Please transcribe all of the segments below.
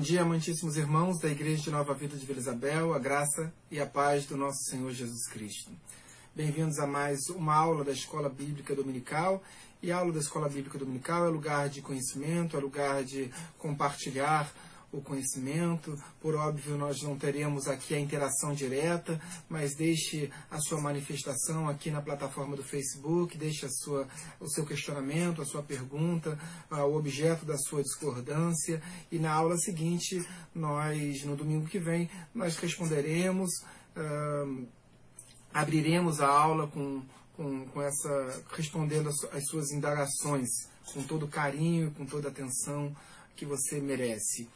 Bom dia, amantíssimos irmãos da Igreja de Nova Vida de Vila Isabel, a graça e a paz do nosso Senhor Jesus Cristo. Bem-vindos a mais uma aula da Escola Bíblica Dominical. E a aula da Escola Bíblica Dominical é lugar de conhecimento, é lugar de compartilhar o conhecimento. Por óbvio, nós não teremos aqui a interação direta, mas deixe a sua manifestação aqui na plataforma do Facebook, deixe a sua, o seu questionamento, a sua pergunta, o objeto da sua discordância. E na aula seguinte, nós, no domingo que vem, nós responderemos, uh, abriremos a aula com, com, com essa, respondendo as suas indagações com todo carinho e com toda atenção que você merece.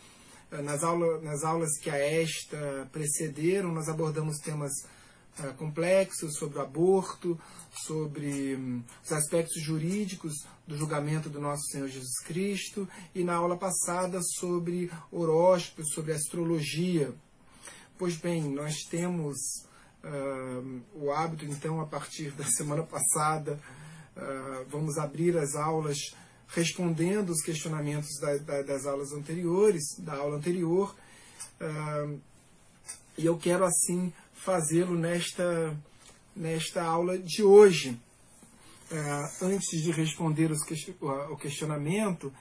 Nas, aula, nas aulas que a esta precederam, nós abordamos temas uh, complexos sobre o aborto, sobre um, os aspectos jurídicos do julgamento do nosso Senhor Jesus Cristo, e na aula passada sobre horóscopos, sobre astrologia. Pois bem, nós temos uh, o hábito, então, a partir da semana passada, uh, vamos abrir as aulas respondendo os questionamentos da, da, das aulas anteriores, da aula anterior, uh, e eu quero assim fazê-lo nesta, nesta aula de hoje. Uh, antes de responder os, o questionamento,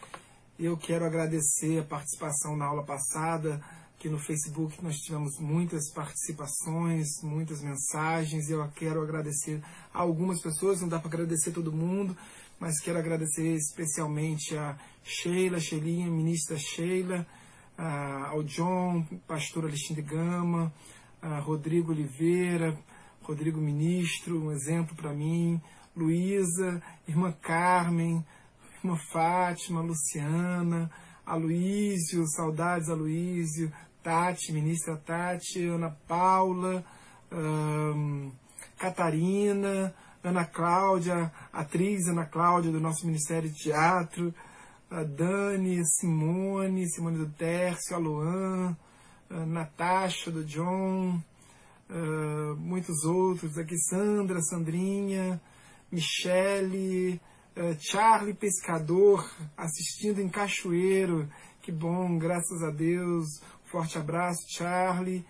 eu quero agradecer a participação na aula passada, que no Facebook nós tivemos muitas participações, muitas mensagens, eu quero agradecer a algumas pessoas, não dá para agradecer todo mundo, mas quero agradecer especialmente a Sheila, Sheilinha, ministra Sheila, ao John, pastor Alexandre Gama, a Rodrigo Oliveira, Rodrigo Ministro, um exemplo para mim, Luísa, irmã Carmen, irmã Fátima, Luciana, Aloísio, saudades Aloísio, Tati, ministra Tati, Ana Paula, um, Catarina, Ana Cláudia, atriz Ana Cláudia do nosso Ministério de Teatro, a Dani, Simone, Simone do Tércio, a Luan, a Natasha do John, muitos outros aqui, Sandra, Sandrinha, Michele, Charlie Pescador, assistindo em Cachoeiro, que bom, graças a Deus, forte abraço, Charlie,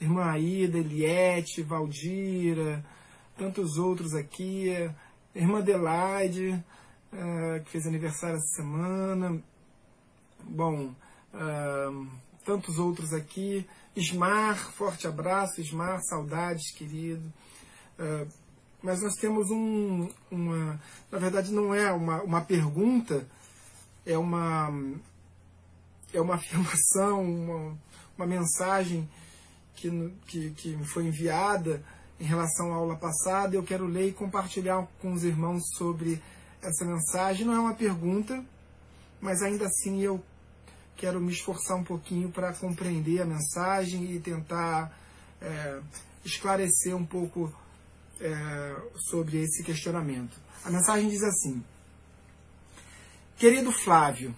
irmã Aida, Eliette, Valdira, tantos outros aqui, irmã Adelaide, uh, que fez aniversário essa semana, bom, uh, tantos outros aqui, Ismar, forte abraço, Ismar, saudades, querido. Mas nós temos um, uma, na verdade não é uma, uma pergunta, é uma, é uma afirmação, uma, uma mensagem que, que, que me foi enviada em relação à aula passada. Eu quero ler e compartilhar com os irmãos sobre essa mensagem. Não é uma pergunta, mas ainda assim eu quero me esforçar um pouquinho para compreender a mensagem e tentar é, esclarecer um pouco é, sobre esse questionamento. A mensagem diz assim: Querido Flávio,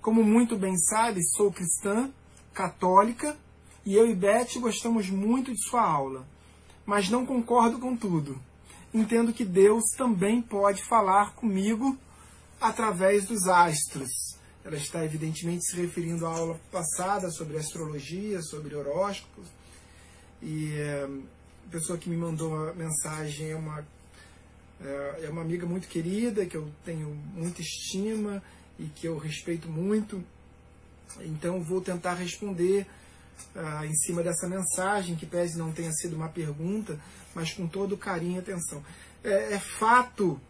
como muito bem sabe, sou cristã, católica, e eu e Beth gostamos muito de sua aula mas não concordo com tudo. Entendo que Deus também pode falar comigo através dos astros. Ela está evidentemente se referindo à aula passada sobre astrologia, sobre horóscopos. E é, a pessoa que me mandou a mensagem é uma, é, é uma amiga muito querida, que eu tenho muita estima e que eu respeito muito. Então vou tentar responder ah, em cima dessa mensagem, que pese não tenha sido uma pergunta, mas com todo carinho e atenção. É, é fato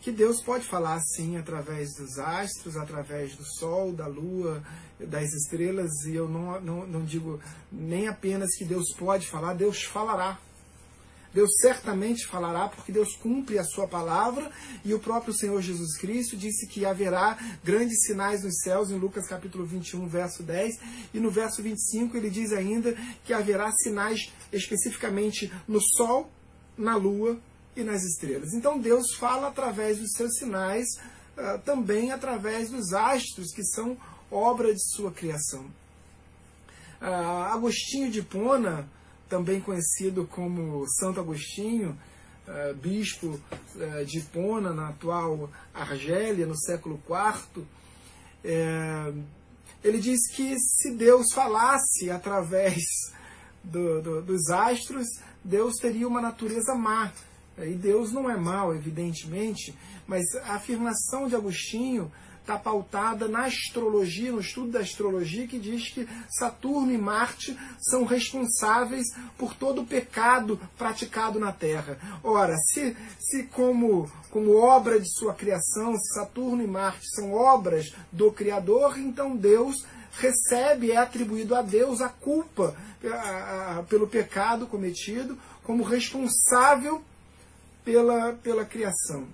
que Deus pode falar sim através dos astros, através do sol, da lua, das estrelas, e eu não, não, não digo nem apenas que Deus pode falar, Deus falará. Deus certamente falará, porque Deus cumpre a sua palavra, e o próprio Senhor Jesus Cristo disse que haverá grandes sinais nos céus, em Lucas capítulo 21, verso 10, e no verso 25 ele diz ainda que haverá sinais especificamente no sol, na lua e nas estrelas. Então Deus fala através dos seus sinais, uh, também através dos astros, que são obra de sua criação. Uh, Agostinho de Pona, também conhecido como Santo Agostinho, uh, bispo uh, de Hipona, na atual Argélia, no século IV, É, ele diz que se Deus falasse através do, do, dos astros, Deus teria uma natureza má. E Deus não é mau, evidentemente, mas a afirmação de Agostinho está pautada na astrologia, no estudo da astrologia, que diz que Saturno e Marte são responsáveis por todo o pecado praticado na Terra. Ora, se, se como, como obra de sua criação, Saturno e Marte são obras do Criador, então Deus recebe, é atribuído a Deus a culpa a, a, pelo pecado cometido, como responsável pela, pela criação.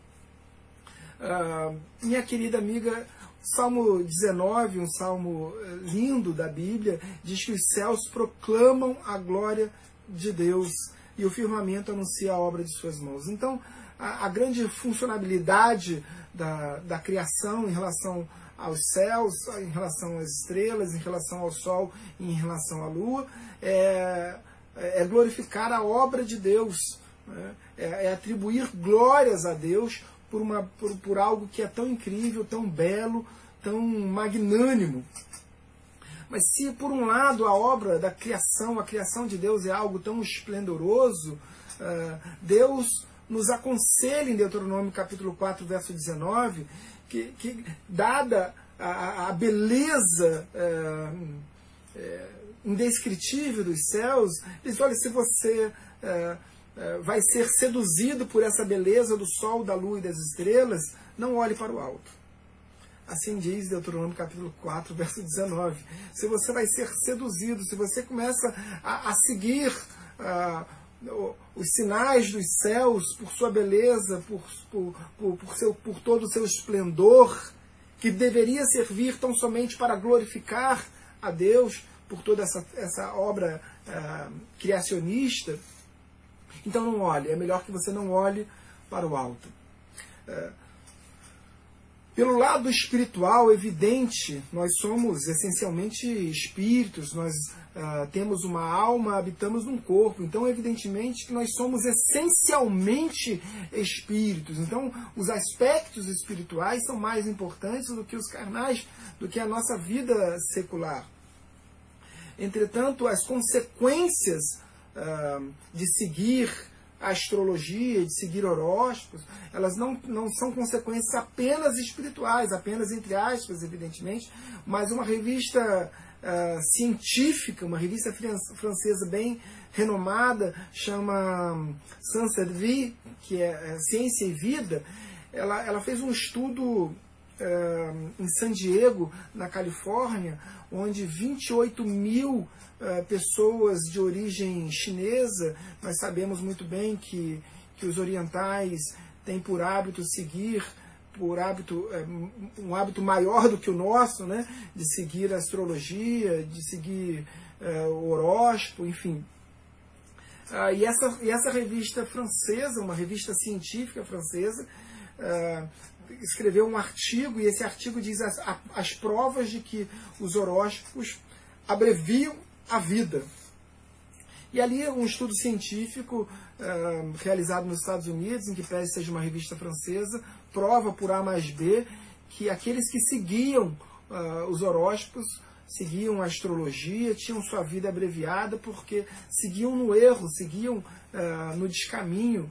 Uh, minha querida amiga, Salmo 19, um salmo eh, lindo da Bíblia, diz que os céus proclamam a glória de Deus e o firmamento anuncia a obra de suas mãos. Então, a, a grande funcionalidade da, da criação em relação aos céus, em relação às estrelas, em relação ao sol, em relação à lua, é, é glorificar a obra de Deus, né? é, é atribuir glórias a Deus por, uma, por, por algo que é tão incrível, tão belo, tão magnânimo. Mas se por um lado a obra da criação, a criação de Deus é algo tão esplendoroso, uh, Deus nos aconselha em Deuteronômio capítulo 4, verso 19, que, que dada a, a beleza uh, uh, indescritível dos céus, diz, olha, se você vai ser seduzido por essa beleza do sol, da lua e das estrelas, não olhe para o alto. Assim diz Deuteronômio capítulo 4, verso 19. Se você vai ser seduzido, se você começa a, a seguir uh, os sinais dos céus por sua beleza, por, por, por, por, seu, por todo o seu esplendor, que deveria servir tão somente para glorificar a Deus por toda essa, essa obra uh, criacionista, então não olhe, é melhor que você não olhe para o alto. É, pelo lado espiritual, evidente, nós somos essencialmente espíritos, nós uh, temos uma alma, habitamos num corpo. Então, evidentemente, que nós somos essencialmente espíritos. Então, os aspectos espirituais são mais importantes do que os carnais, do que a nossa vida secular. Entretanto, as consequências de seguir a astrologia, de seguir horóscopos, elas não, não são consequências apenas espirituais, apenas entre aspas, evidentemente, mas uma revista uh, científica, uma revista francesa bem renomada, chama Sans Vie, que é, é Ciência e Vida, ela, ela fez um estudo uh, em San Diego, na Califórnia, onde 28 mil uh, pessoas de origem chinesa, nós sabemos muito bem que, que os orientais têm por hábito seguir por hábito uh, um hábito maior do que o nosso, né, de seguir a astrologia, de seguir o horóscopo, enfim. Uh, e, essa, e essa revista francesa, uma revista científica francesa, escreveu um artigo e esse artigo diz as, as provas de que os horóscopos abreviam a vida. E ali um estudo científico uh, realizado nos Estados Unidos, em que pese seja uma revista francesa, prova por A mais B que aqueles que seguiam uh, os horóscopos, seguiam a astrologia, tinham sua vida abreviada porque seguiam no erro, seguiam uh, no descaminho.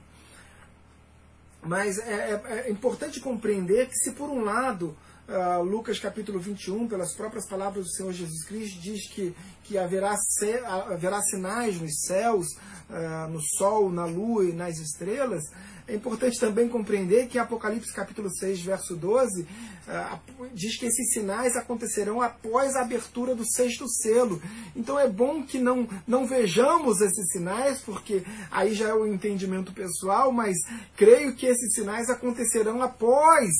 Mas é, é, é importante compreender que se por um lado Uh, Lucas capítulo 21, pelas próprias palavras do Senhor Jesus Cristo, diz que, que haverá, haverá sinais nos céus, uh, no sol, na lua e nas estrelas. É importante também compreender que Apocalipse capítulo 6, verso 12, uh, diz que esses sinais acontecerão após a abertura do sexto selo. Então é bom que não, não vejamos esses sinais, porque aí já é o entendimento pessoal, mas creio que esses sinais acontecerão após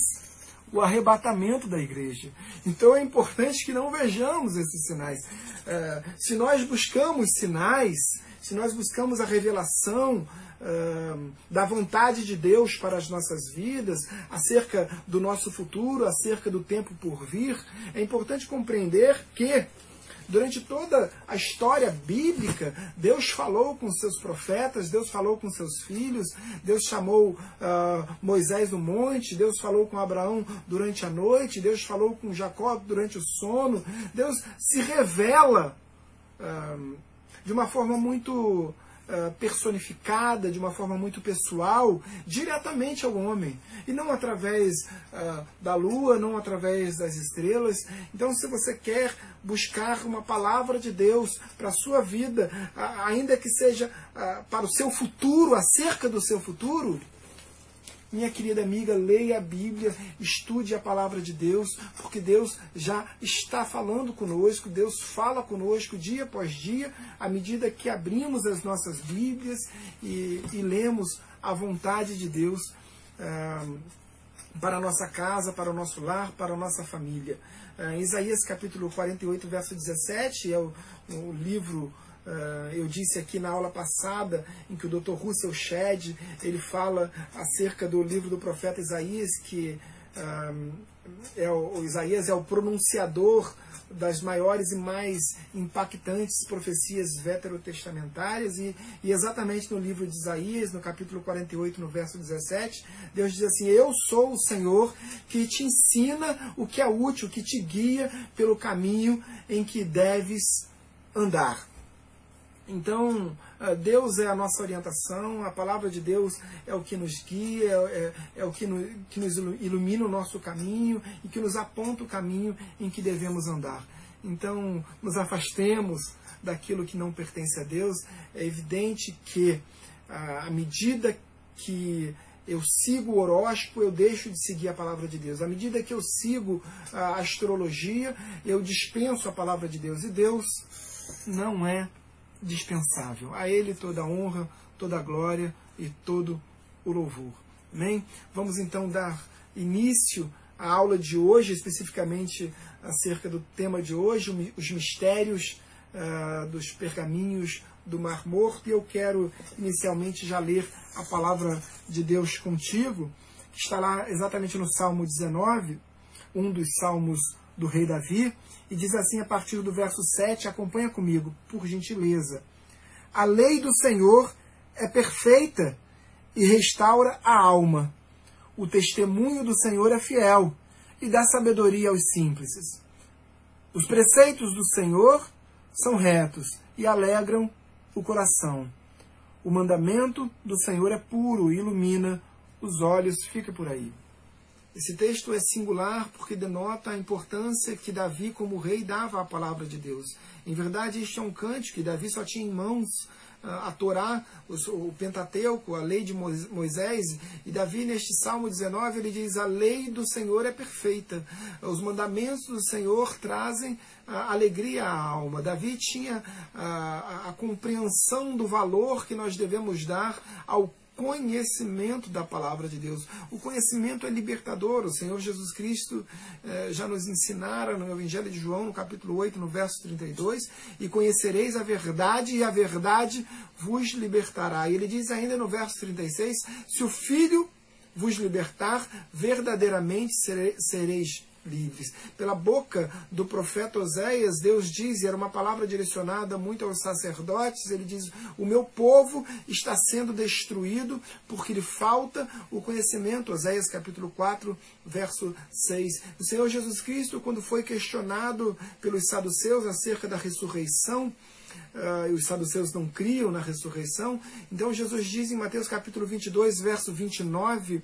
o arrebatamento da igreja. Então é importante que não vejamos esses sinais. É, se nós buscamos sinais, se nós buscamos a revelação é, da vontade de Deus para as nossas vidas, acerca do nosso futuro, acerca do tempo por vir, é importante compreender que Durante toda a história bíblica, Deus falou com seus profetas, Deus falou com seus filhos, Deus chamou uh, Moisés no monte, Deus falou com Abraão durante a noite, Deus falou com Jacó durante o sono. Deus se revela uh, de uma forma muito eh, personificada, de uma forma muito pessoal, diretamente ao homem. E não através uh, da lua, não através das estrelas. Então, se você quer buscar uma palavra de Deus para a sua vida, ainda que seja uh, para o seu futuro, acerca do seu futuro, minha querida amiga, leia a Bíblia, estude a palavra de Deus, porque Deus já está falando conosco, Deus fala conosco dia após dia, à medida que abrimos as nossas Bíblias e, e lemos a vontade de Deus ah, para a nossa casa, para o nosso lar, para a nossa família. Ah, Isaías capítulo 48, verso 17 é o, o livro eu disse aqui na aula passada, em que o Dr. Russell Shedd ele fala acerca do livro do profeta Isaías, que uh, é o, o, Isaías é o pronunciador das maiores e mais impactantes profecias veterotestamentárias, e, e exatamente no livro de Isaías, no capítulo 48, no verso 17, Deus diz assim: Eu sou o Senhor que te ensina o que é útil, que te guia pelo caminho em que deves andar. Então, ah, Deus é a nossa orientação, a palavra de Deus é o que nos guia, é, é, é o que, no, que nos ilumina o nosso caminho e que nos aponta o caminho em que devemos andar. Então, nos afastemos daquilo que não pertence a Deus. É evidente que, ah, à medida que eu sigo o horóscopo, eu deixo de seguir a palavra de Deus. À medida que eu sigo a astrologia, eu dispenso a palavra de Deus. E Deus não é dispensável. A Ele toda a honra, toda a glória e todo o louvor. Amém? Vamos então dar início à aula de hoje, especificamente acerca do tema de hoje, os mistérios uh, dos pergaminhos do Mar Morto. E eu quero inicialmente já ler a palavra de Deus contigo, que está lá exatamente no Salmo 19, um dos salmos do rei Davi, e diz assim a partir do verso 7, acompanha comigo, por gentileza. A lei do Senhor é perfeita e restaura a alma. O testemunho do Senhor é fiel e dá sabedoria aos simples. Os preceitos do Senhor são retos e alegram o coração. O mandamento do Senhor é puro e ilumina os olhos. Fica por aí. Esse texto é singular porque denota a importância que Davi, como rei, dava à palavra de Deus. Em verdade, este é um cântico que Davi só tinha em mãos ah, a Torá, o Pentateuco, a lei de Moisés, e Davi, neste Salmo 19, ele diz: A lei do Senhor é perfeita, os mandamentos do Senhor trazem alegria à alma. Davi tinha a, a, a compreensão do valor que nós devemos dar ao conhecimento da palavra de Deus. O conhecimento é libertador. O Senhor Jesus Cristo eh, já nos ensinara no Evangelho de João, no capítulo 8, no verso 32, e conhecereis a verdade, e a verdade vos libertará. E ele diz ainda no verso 36, se o Filho vos libertar, verdadeiramente sereis livres. Pela boca do profeta Oséias, Deus diz, e era uma palavra direcionada muito aos sacerdotes, ele diz: O meu povo está sendo destruído porque lhe falta o conhecimento. Oséias capítulo 4, verso 6. O Senhor Jesus Cristo, quando foi questionado pelos saduceus acerca da ressurreição, Uh, os saduceus não criam na ressurreição. Então Jesus diz em Mateus capítulo 22, verso 29,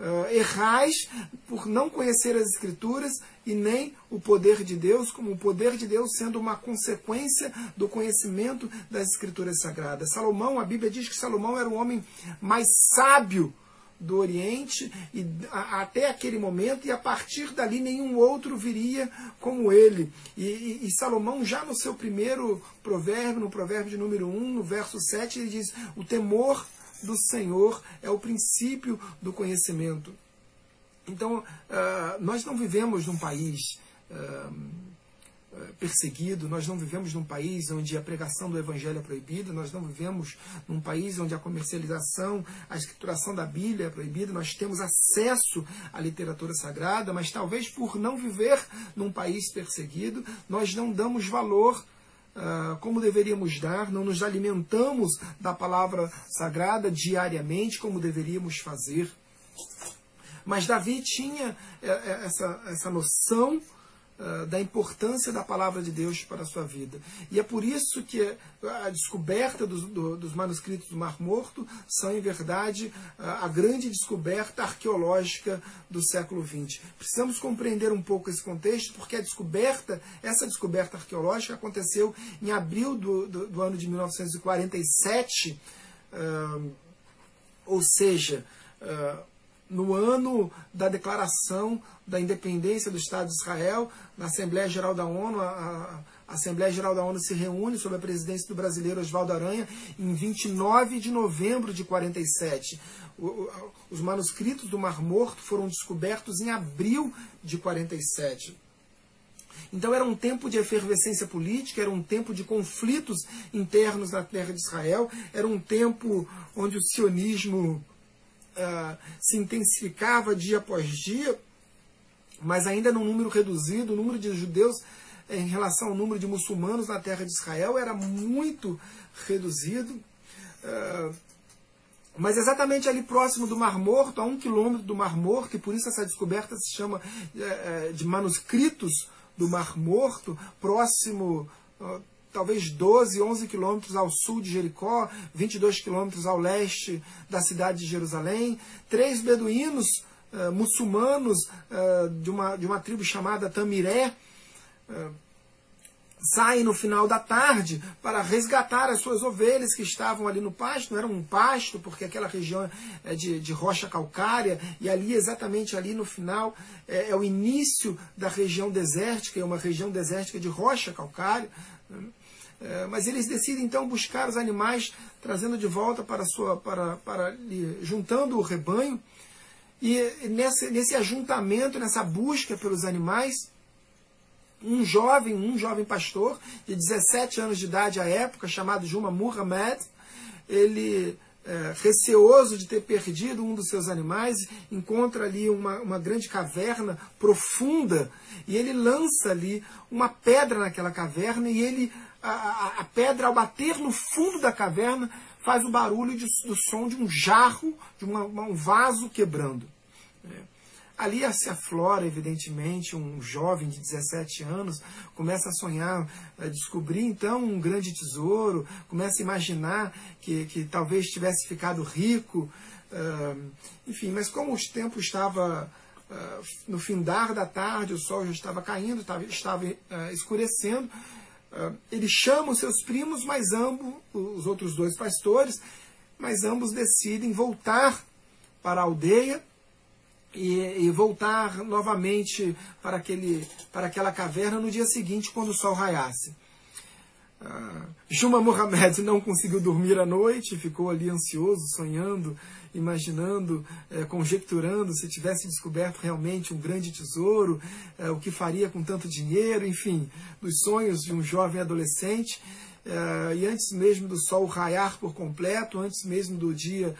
uh, errais por não conhecer as Escrituras e nem o poder de Deus, como o poder de Deus sendo uma consequência do conhecimento das Escrituras Sagradas. Salomão, a Bíblia diz que Salomão era o homem mais sábio do Oriente e a, até aquele momento, e a partir dali nenhum outro viria como ele. E, e, e, Salomão, já no seu primeiro provérbio, no provérbio de número 1, no verso 7, ele diz: O temor do Senhor é o princípio do conhecimento. Então, uh, nós não vivemos num país uh, perseguido, nós não vivemos num país onde a pregação do evangelho é proibida, nós não vivemos num país onde a comercialização, a escrituração da Bíblia é proibida, nós temos acesso à literatura sagrada, mas talvez por não viver num país perseguido, nós não damos valor como deveríamos dar, não nos alimentamos da palavra sagrada diariamente como deveríamos fazer. Mas Davi tinha eh, eh, essa, essa noção ah, da importância da palavra de Deus para a sua vida. E é por isso que a descoberta dos, do, dos manuscritos do Mar Morto são, em verdade, a grande descoberta arqueológica do século XX. Precisamos compreender um pouco esse contexto, porque a descoberta, essa descoberta arqueológica aconteceu em abril do, do, do ano de 1947, uh, ou seja, uh, no ano da declaração da independência do Estado de Israel, na Assembleia Geral da ONU, a, a Assembleia Geral da ONU se reúne sob a presidência do brasileiro Oswaldo Aranha em 29 de novembro de 47. O, os manuscritos do Mar Morto foram descobertos em abril de 47. Então era um tempo de efervescência política, era um tempo de conflitos internos na terra de Israel, era um tempo onde o sionismo uh, se intensificava dia após dia, mas ainda num número reduzido, o número de judeus eh, em relação ao número de muçulmanos na terra de Israel era muito reduzido. Uh, mas exatamente ali próximo do Mar Morto, a um quilômetro do Mar Morto, e por isso essa descoberta se chama de manuscritos do Mar Morto, próximo, talvez 12, 11 quilômetros ao sul de Jericó, 22 quilômetros ao leste da cidade de Jerusalém. Três beduínos uh, muçulmanos uh, de, uma, de uma tribo chamada Tamiré uh, saem no final da tarde para resgatar as suas ovelhas que estavam ali no pasto. Não era um pasto, porque aquela região é de, de rocha calcária, e ali, exatamente ali no final, é, é o início da região desértica, é uma região desértica de rocha calcária. Né? É, mas eles decidem então buscar os animais, trazendo de volta para sua, para, para juntando o rebanho. E nesse, nesse ajuntamento, nessa busca pelos animais, um jovem, um jovem pastor de 17 anos de idade à época, chamado Juma Muhammad, ele é, receoso de ter perdido um dos seus animais, encontra ali uma, uma grande caverna profunda e ele lança ali uma pedra naquela caverna e ele a, a, pedra, ao bater no fundo da caverna, faz o barulho de, do som de um jarro, de uma, um vaso quebrando. É. Ali se aflora, evidentemente, um jovem de 17 anos, começa a sonhar, a descobrir então um grande tesouro, começa a imaginar que, que talvez tivesse ficado rico. Uh, enfim, mas como o tempo estava uh, no findar da tarde, o sol já estava caindo, estava, estava uh, escurecendo, ele chama os seus primos, mas ambos, os outros dois pastores, mas ambos decidem voltar para a aldeia e, e, voltar novamente para, aquele, para aquela caverna no dia seguinte, quando o sol raiasse. Uh, Juma Mohamed não conseguiu dormir à noite, ficou ali ansioso, sonhando imaginando, é, conjecturando se tivesse descoberto realmente um grande tesouro, é, o que faria com tanto dinheiro, enfim, dos sonhos de um jovem adolescente. É, e antes mesmo do sol raiar por completo, antes mesmo do dia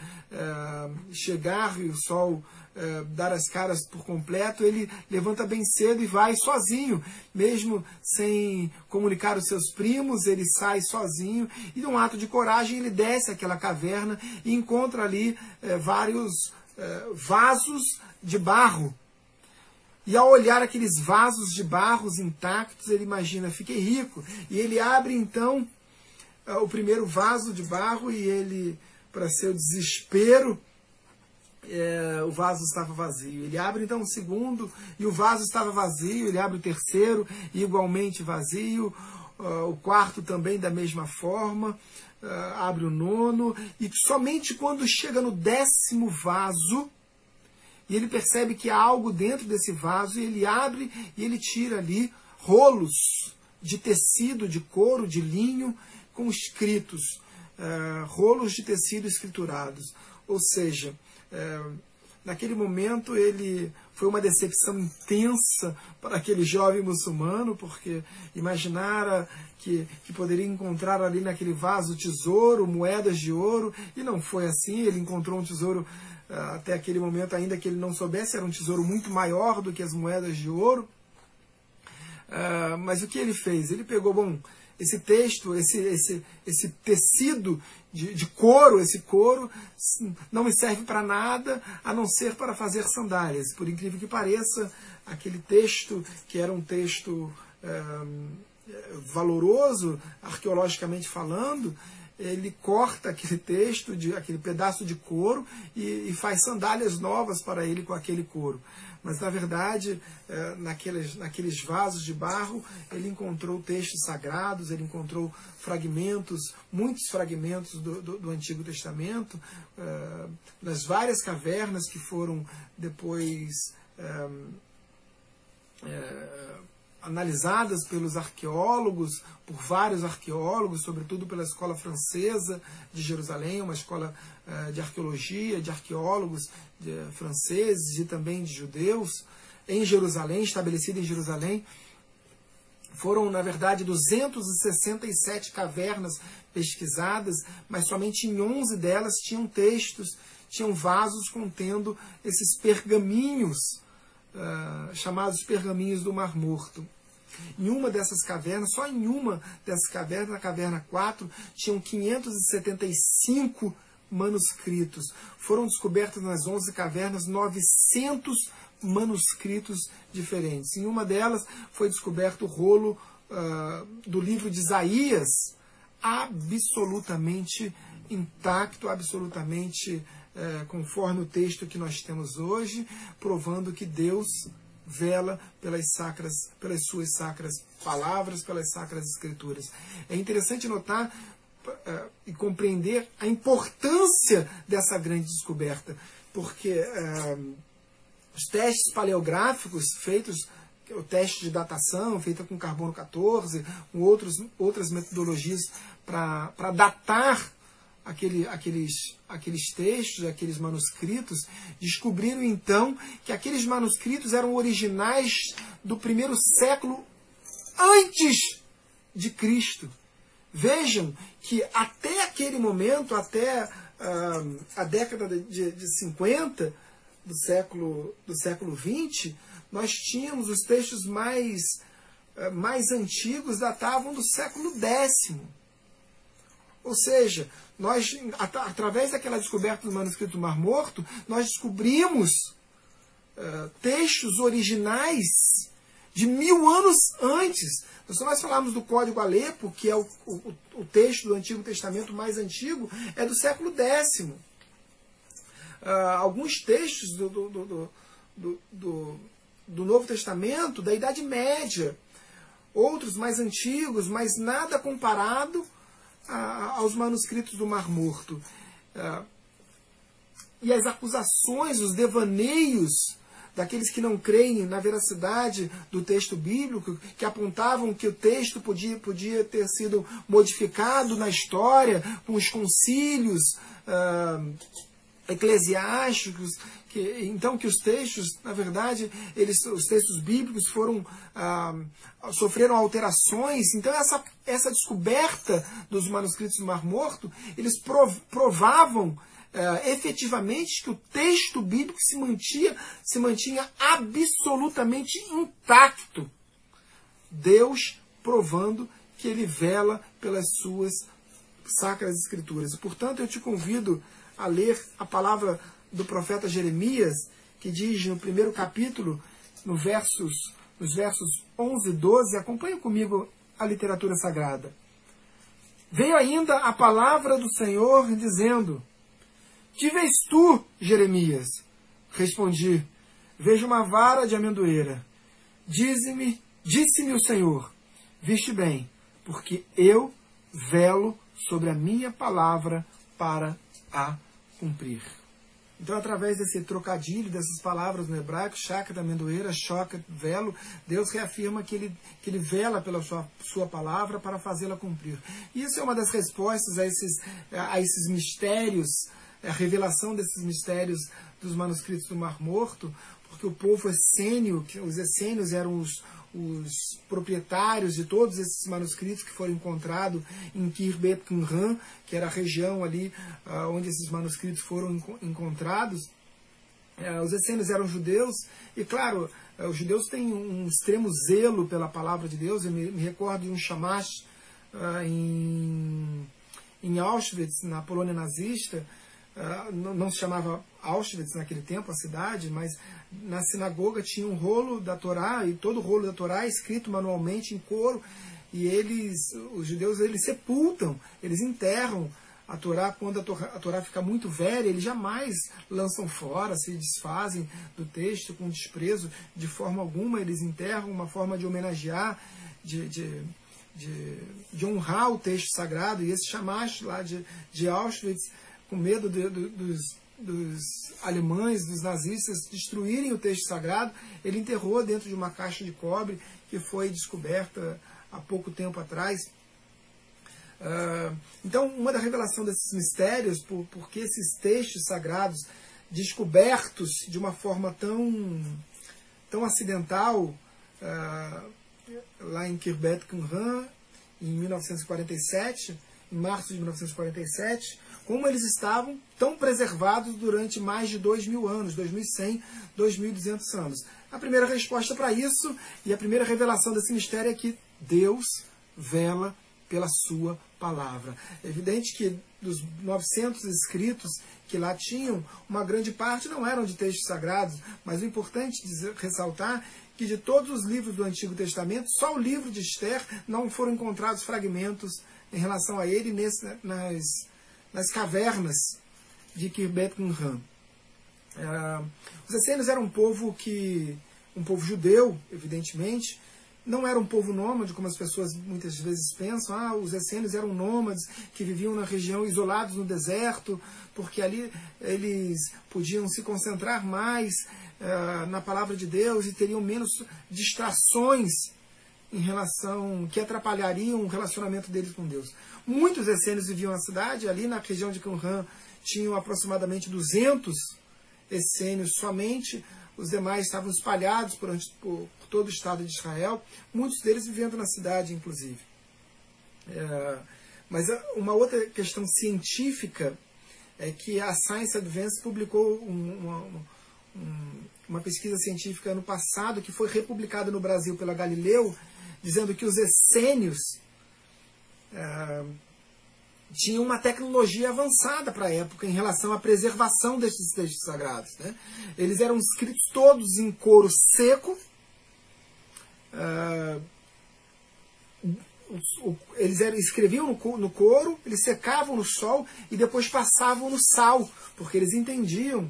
chegar e o sol eh, dar as caras por completo, ele levanta bem cedo e vai sozinho, mesmo sem comunicar os seus primos, ele sai sozinho e, num ato de coragem, ele desce aquela caverna e encontra ali eh, vários eh, vasos de barro. E ao olhar aqueles vasos de barros intactos, ele imagina, fiquei rico. E ele abre então o primeiro vaso de barro e ele, para seu desespero, é, o vaso estava vazio. Ele abre então o segundo e o vaso estava vazio. Ele abre o terceiro igualmente vazio. Uh, o quarto também da mesma forma. Uh, abre o nono e somente quando chega no décimo vaso e ele percebe que há algo dentro desse vaso e ele abre e ele tira ali rolos de tecido, de couro, de linho com escritos, uh, rolos de tecido escriturados. Ou seja, é, naquele momento ele foi uma decepção intensa para aquele jovem muçulmano, porque imaginara que, que poderia encontrar ali naquele vaso tesouro, moedas de ouro, e não foi assim. Ele encontrou um tesouro uh, até aquele momento, ainda que ele não soubesse, era um tesouro muito maior do que as moedas de ouro. Uh, mas o que ele fez? Ele pegou, bom, esse texto, esse, esse, esse tecido de, de couro, esse couro, não me serve para nada a não ser para fazer sandálias. Por incrível que pareça, aquele texto, que era um texto é, valoroso, arqueologicamente falando, ele corta aquele texto, de, aquele pedaço de couro e, e faz sandálias novas para ele com aquele couro mas na verdade, é, naqueles, naqueles vasos de barro, ele encontrou textos sagrados, ele encontrou fragmentos, muitos fragmentos do, do, do Antigo Testamento, é, nas várias cavernas que foram depois é, analisadas pelos arqueólogos, por vários arqueólogos, sobretudo pela escola francesa de Jerusalém, uma escola uh, de arqueologia, de arqueólogos de, uh, franceses e também de judeus, em Jerusalém, estabelecida em Jerusalém. Foram, na verdade, 267 cavernas pesquisadas, mas somente em 11 delas tinham textos, tinham vasos contendo esses pergaminhos uh, chamados pergaminhos do Mar Morto. Em uma dessas cavernas, só em uma dessas cavernas, na caverna 4, tinham 575 manuscritos. Foram descobertos nas 11 cavernas 900 manuscritos diferentes. Em uma delas foi descoberto o rolo uh, do livro de Isaías, absolutamente intacto, absolutamente é, conforme o texto que nós temos hoje, provando que Deus vela pelas sacras, pelas suas sacras palavras, pelas sacras escrituras. É interessante notar uh, e compreender a importância dessa grande descoberta, porque uh, os testes paleográficos feitos o teste de datação feita com carbono 14, com outros, outras metodologias para datar aquele, aqueles, aqueles textos, aqueles manuscritos, descobriram então que aqueles manuscritos eram originais do primeiro século antes de Cristo. Vejam que até aquele momento, até uh, a década de, de 50 do século, do século 20, nós tínhamos os textos mais, uh, mais antigos datavam do século X. Ou seja, nós, através daquela descoberta do manuscrito do Mar Morto, nós descobrimos uh, textos originais de mil anos antes. Então, se nós falarmos do Código Alepo, que é o, o, o texto do Antigo Testamento mais antigo, é do século X. Uh, alguns textos do, do, do, do, do Novo Testamento, da Idade Média. Outros mais antigos, mas nada comparado aos manuscritos do Mar Morto. É, e as acusações, os devaneios daqueles que não creem na veracidade do texto bíblico, que apontavam que o texto podia, podia ter sido modificado na história, com os concílios uh, eclesiásticos, que, então que os textos, na verdade, eles, os textos bíblicos foram ah, sofreram alterações. Então essa, essa descoberta dos manuscritos do Mar Morto, eles prov, provavam ah, efetivamente que o texto bíblico se mantinha, se mantinha absolutamente intacto. Deus provando que ele vela pelas suas sacras escrituras. Portanto, eu te convido a ler a palavra do profeta Jeremias, que diz no primeiro capítulo, no versos, nos versos 11 e 12, acompanhe comigo a literatura sagrada. Veio ainda a palavra do Senhor dizendo: Que vês tu, Jeremias? Respondi: Vejo uma vara de amendoeira. Dize-me, disse-me o Senhor: Viste bem, porque eu velo sobre a minha palavra para a cumprir. Então, através desse trocadilho, dessas palavras no hebraico, chakra da amendoeira, choca, velo, Deus reafirma que ele, que ele vela pela sua, sua palavra para fazê-la cumprir. Isso é uma das respostas a esses, a esses mistérios, a revelação desses mistérios dos manuscritos do Mar Morto, porque o povo essênio, os essênios eram os, os proprietários de todos esses manuscritos que foram encontrados em Kirbet Qumran, que era a região ali uh, onde esses manuscritos foram encontrados. Uh, os essênios eram judeus, e claro, uh, os judeus têm um extremo zelo pela palavra de Deus. Eu me, me recordo de um chamash em, em Auschwitz, na Polônia nazista, Uh, não, não, se chamava Auschwitz naquele tempo, a cidade, mas na sinagoga tinha um rolo da Torá, e todo o rolo da Torá é escrito manualmente em couro, e eles, os judeus, eles sepultam, eles enterram a Torá, quando a Torá, a Torá fica muito velha, eles jamais lançam fora, se desfazem do texto com desprezo, de forma alguma, eles enterram uma forma de homenagear, de, de, de, de honrar o texto sagrado, e esse chamaste lá de, de Auschwitz com medo de, de, dos, dos alemães, dos nazistas, destruírem o texto sagrado, ele enterrou dentro de uma caixa de cobre que foi descoberta há pouco tempo atrás. Uh, então, uma da revelação desses mistérios, por, porque esses textos sagrados descobertos de uma forma tão, tão acidental, uh, lá em Kirbet Qumran, em 1947, em março de 1947, como eles estavam tão preservados durante mais de dois mil anos, 2100, 2200 anos. A primeira resposta para isso e a primeira revelação desse mistério é que Deus vela pela sua palavra. É evidente que dos 900 escritos que lá tinham, uma grande parte não eram de textos sagrados, mas o importante dizer, ressaltar que de todos os livros do Antigo Testamento, só o livro de Esther não foram encontrados fragmentos em relação a ele nesse, nas, nas cavernas de Kirbet Qumran. Uh, os essênios eram um povo que um povo judeu, evidentemente, não era um povo nômade, como as pessoas muitas vezes pensam. Ah, os essênios eram nômades que viviam na região isolados no deserto, porque ali eles podiam se concentrar mais uh, na palavra de Deus e teriam menos distrações em relação que atrapalhariam o relacionamento deles com Deus. Muitos essênios viviam na cidade, ali na região de Qumran tinham aproximadamente 200 essênios somente, os demais estavam espalhados por, por, todo o estado de Israel, muitos deles vivendo na cidade, inclusive. É, mas uma outra questão científica é que a Science Advance publicou uma, uma, pesquisa científica no passado, que foi republicada no Brasil pela Galileu, dizendo que os essênios é, tinham uma tecnologia avançada para a época em relação à preservação desses textos sagrados. Né? Eles eram escritos todos em couro seco. É, eles escreviam no couro, eles secavam no sol e depois passavam no sal, porque eles entendiam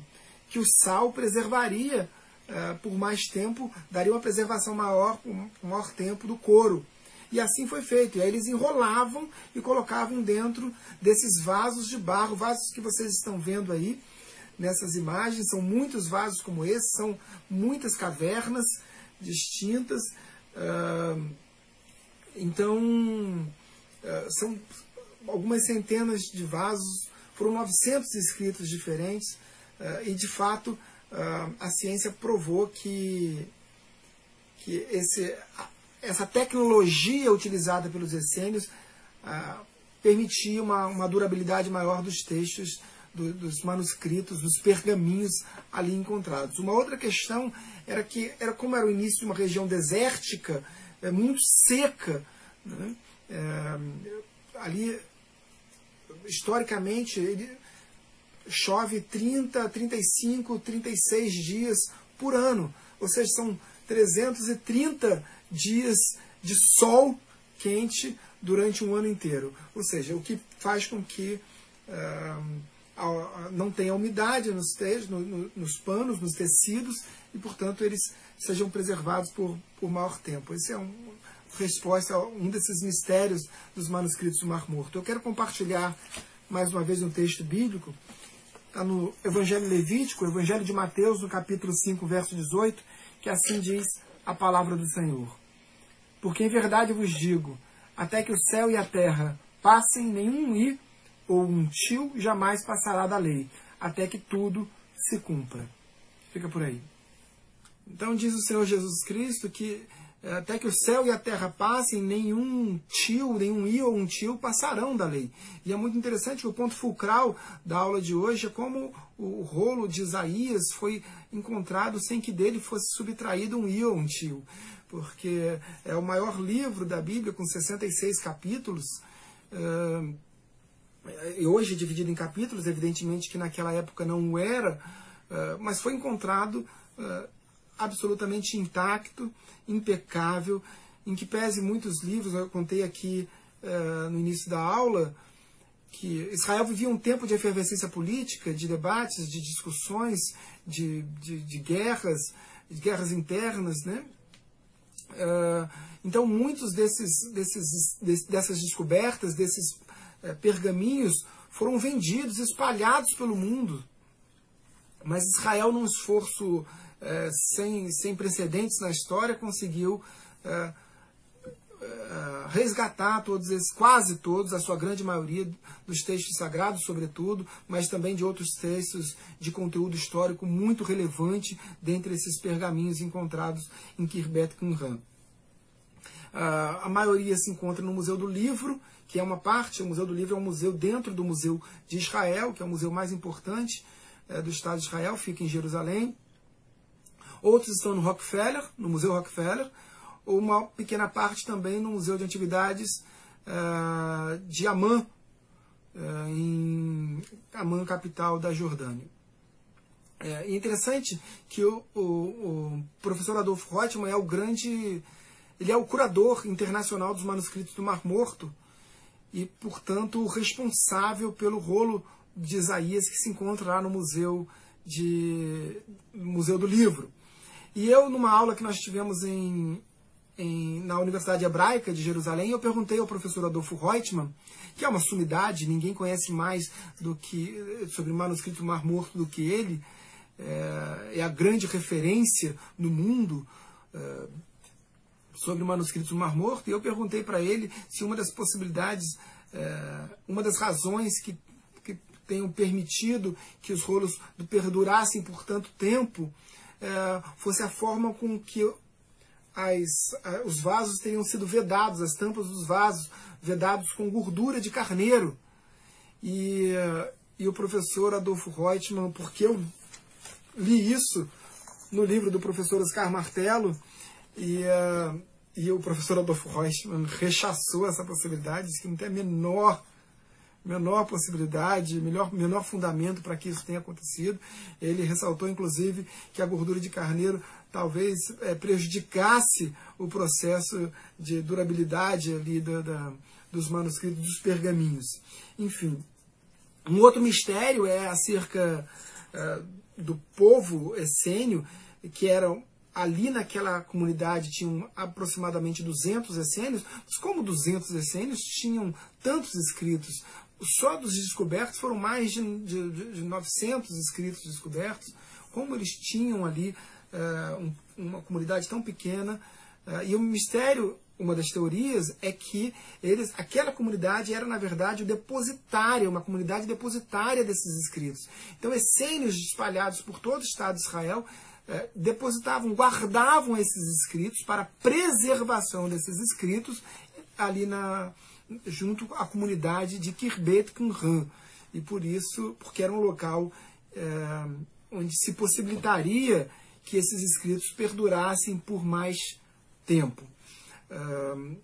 que o sal preservaria uh, por mais tempo, daria uma preservação maior por maior tempo do couro. E assim foi feito. E aí eles enrolavam e colocavam dentro desses vasos de barro, vasos que vocês estão vendo aí nessas imagens. São muitos vasos como esse, são muitas cavernas distintas. Uh, então, uh, são algumas centenas de vasos, foram 900 escritos diferentes, uh, e de fato a ciência provou que, que esse, essa tecnologia utilizada pelos essênios permitia uma, uma durabilidade maior dos textos, do, dos manuscritos, dos pergaminhos ali encontrados. Uma outra questão era que, era como era o início de uma região desértica, é, muito seca, né? é, ali, historicamente, ele, chove 30, 35, 36 dias por ano. Ou seja, são 330 dias de sol quente durante um ano inteiro. Ou seja, o que faz com que uh, não tenha umidade nos, te no, no, nos panos, nos tecidos, e, portanto, eles sejam preservados por, por maior tempo. Essa é uma resposta a um desses mistérios dos manuscritos do Mar Morto. Eu quero compartilhar mais uma vez um texto bíblico está no Evangelho Levítico, Evangelho de Mateus, no capítulo 5, verso 18, que assim diz a palavra do Senhor. Porque em verdade vos digo, até que o céu e a terra passem, nenhum i ou um tio jamais passará da lei, até que tudo se cumpra. Fica por aí. Então diz o Senhor Jesus Cristo que até que o céu e a terra passem, nenhum tio, nenhum i ou um tio passarão da lei. E é muito interessante que o ponto fulcral da aula de hoje é como o rolo de Isaías foi encontrado sem que dele fosse subtraído um i ou um tio. Porque é o maior livro da Bíblia, com 66 capítulos. Uh, e hoje dividido em capítulos, evidentemente que naquela época não era, uh, mas foi encontrado absolutamente intacto, impecável, em que pese muitos livros, eu contei aqui uh, no início da aula, que Israel vivia um tempo de efervescência política, de debates, de discussões, de, de, de guerras, de guerras internas, né? Uh, então, muitos desses, desses, dessas descobertas, desses uh, pergaminhos, foram vendidos, espalhados pelo mundo. Mas Israel, num esforço é, sem, sem precedentes na história, conseguiu é, é, resgatar todos esses, quase todos, a sua grande maioria dos textos sagrados, sobretudo, mas também de outros textos de conteúdo histórico muito relevante dentre esses pergaminhos encontrados em Kirbet Qumran. a maioria se encontra no Museu do Livro, que é uma parte, o Museu do Livro é um museu dentro do Museu de Israel, que é o museu mais importante do Estado de Israel, fica em Jerusalém. Outros estão no Rockefeller, no Museu Rockefeller, ou uma pequena parte também no Museu de Antiguidades uh, de Amman, uh, em Amman, capital da Jordânia. É interessante que o, o, o professor Adolfo Reutemann é o grande, ele é o curador internacional dos manuscritos do Mar Morto e, portanto, o responsável pelo rolo de Isaías que se encontra lá no Museu, de, Museu do Livro. E eu, numa aula que nós tivemos em, em, na Universidade Hebraica de Jerusalém, eu perguntei ao professor Adolfo Reutemann, que é uma sumidade, ninguém conhece mais do que sobre o manuscrito Mar Morto do que ele, é, é a grande referência no mundo é, sobre o manuscrito Mar Morto, e eu perguntei para ele se uma das possibilidades, é, uma das razões que, que tenham permitido que os rolos perdurassem por tanto tempo é, fosse a forma com que as, os vasos tenham sido vedados, as tampas dos vasos vedados com gordura de carneiro. E, e o professor Adolfo Reutemann, porque eu li isso no livro do professor Oscar Martelo, e, uh, e o professor Adolfo Reutemann rechaçou essa possibilidade, disse que não tem a menor menor possibilidade, melhor, menor fundamento para que isso tenha acontecido. Ele ressaltou, inclusive, que a gordura de carneiro talvez é, prejudicasse o processo de durabilidade ali da, da, dos manuscritos, dos pergaminhos. Enfim, um outro mistério é acerca uh, do povo essênio, que era ali naquela comunidade tinham aproximadamente 200 essênios, mas como 200 essênios tinham tantos escritos? Só dos descobertos foram mais de, de, de 900 escritos descobertos. Como eles tinham ali uh, um, uma comunidade tão pequena. Uh, e o mistério, uma das teorias, é que eles, aquela comunidade era, na verdade, o depositário, uma comunidade depositária desses escritos. Então, essênios espalhados por todo o Estado de Israel uh, depositavam, guardavam esses escritos para preservação desses escritos ali na, junto à comunidade de Kirbet Qumran. E por isso, porque era um local é, onde se possibilitaria que esses escritos perdurassem por mais tempo. É,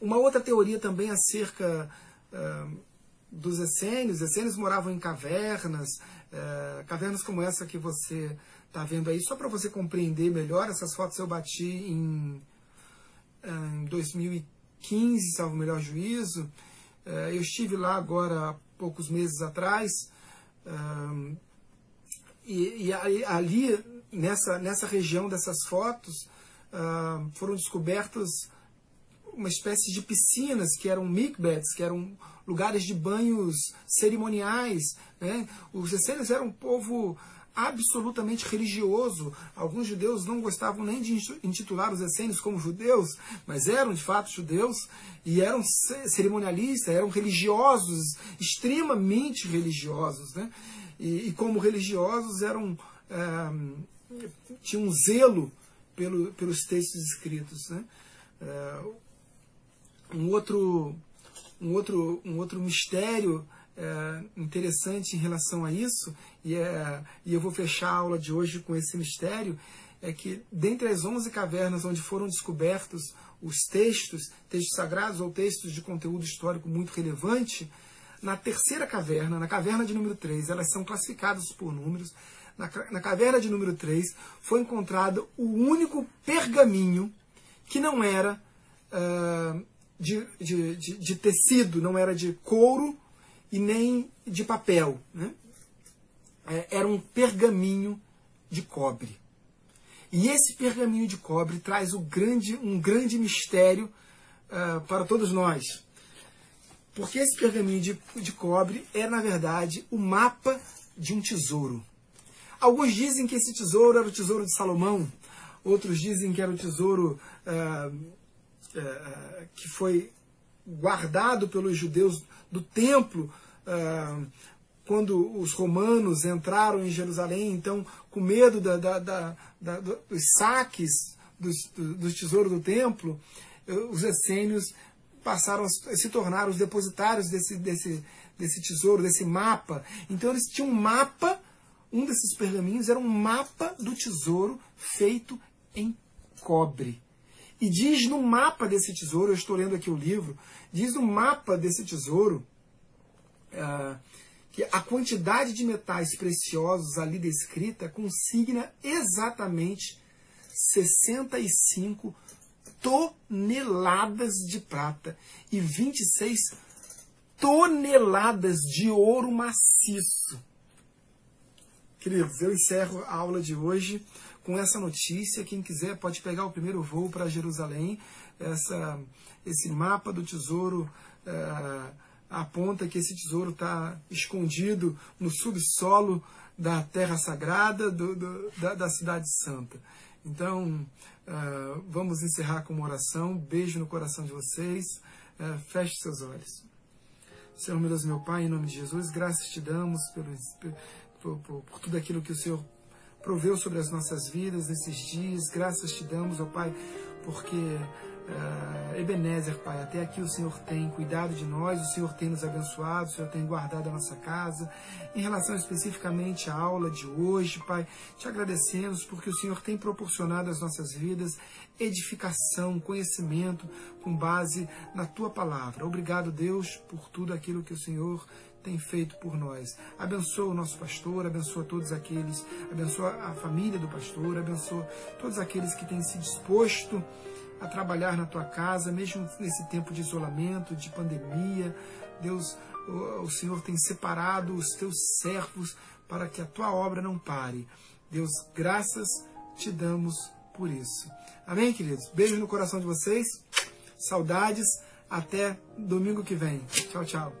uma outra teoria também acerca é, dos essênios, essênios moravam em cavernas, cavernas como essa que você está vendo aí, só para você compreender melhor, essas fotos eu bati em, em 2013, 15, salvo melhor juízo. Eh, eu estive lá agora há poucos meses atrás. E, ali, nessa, nessa região dessas fotos, foram descobertas uma espécie de piscinas que eram mikbets, que eram lugares de banhos cerimoniais. Né? Os essênios eram um povo absolutamente religioso. Alguns judeus não gostavam nem de intitular os essênios como judeus, mas eram de fato judeus e eram cerimonialistas, eram religiosos, extremamente religiosos. Né? e, e como religiosos eram é, tinham um zelo pelo, pelos textos escritos. Né? É, um outro um outro um outro mistério é, interessante em relação a isso e, é, e eu vou fechar a aula de hoje com esse mistério é que dentre as 11 cavernas onde foram descobertos os textos, textos sagrados ou textos de conteúdo histórico muito relevante, na terceira caverna, na caverna de número 3, elas são classificadas por números. Na, na caverna de número 3 foi encontrado o único pergaminho que não era uh, de, de, de, de, tecido, não era de couro e nem de papel. Né? É, era um pergaminho de cobre. E esse pergaminho de cobre traz grande, um grande mistério uh, para todos nós. Porque esse pergaminho de, de cobre é, na verdade, o mapa de um tesouro. Alguns dizem que esse tesouro era o tesouro de Salomão, outros dizem que era o tesouro uh, uh, que foi guardado pelos judeus do templo quando os romanos entraram em Jerusalém, então, com medo da, da, da, dos saques dos, dos tesouros do templo, os essênios passaram a se tornar os depositários desse, desse, desse tesouro, desse mapa. Então eles tinham um mapa, um desses pergaminhos era um mapa do tesouro feito em cobre. E diz no mapa desse tesouro, eu estou lendo aqui o livro, diz no mapa desse tesouro uh, que a quantidade de metais preciosos ali descrita consigna exatamente 65 toneladas de prata e 26 toneladas de ouro maciço. Queridos, eu encerro a aula de hoje com essa notícia. Quem quiser pode pegar o primeiro voo para Jerusalém. Essa, esse mapa do tesouro uh, aponta que esse tesouro está escondido no subsolo da Terra Sagrada do, do, da, da Cidade Santa. Então, uh, vamos encerrar com uma oração. Beijo no coração de vocês. Uh, feche seus olhos. Senhor, meu Deus, meu Pai, em nome de Jesus, graças te damos pelo, por, por, por tudo aquilo que o Senhor proveu sobre as nossas vidas nesses dias. Graças te damos, ó Pai, porque Ebenezer, Pai, até aqui o Senhor tem cuidado de nós, o Senhor tem nos abençoado, o Senhor tem guardado a nossa casa. Em relação especificamente à aula de hoje, Pai, te agradecemos porque o Senhor tem proporcionado às nossas vidas edificação, conhecimento com base na tua palavra. Obrigado, Deus, por tudo aquilo que o Senhor tem feito por nós. Abençoa o nosso pastor, abençoa todos aqueles, abençoa a família do pastor, abençoa todos aqueles que têm se disposto a trabalhar na tua casa, mesmo nesse tempo de isolamento, de pandemia. Deus, o, Senhor tem separado os teus servos para que a tua obra não pare. Deus, graças te damos por isso. Amém, queridos? Beijo no coração de vocês. Saudades. Até domingo que vem. Tchau, tchau.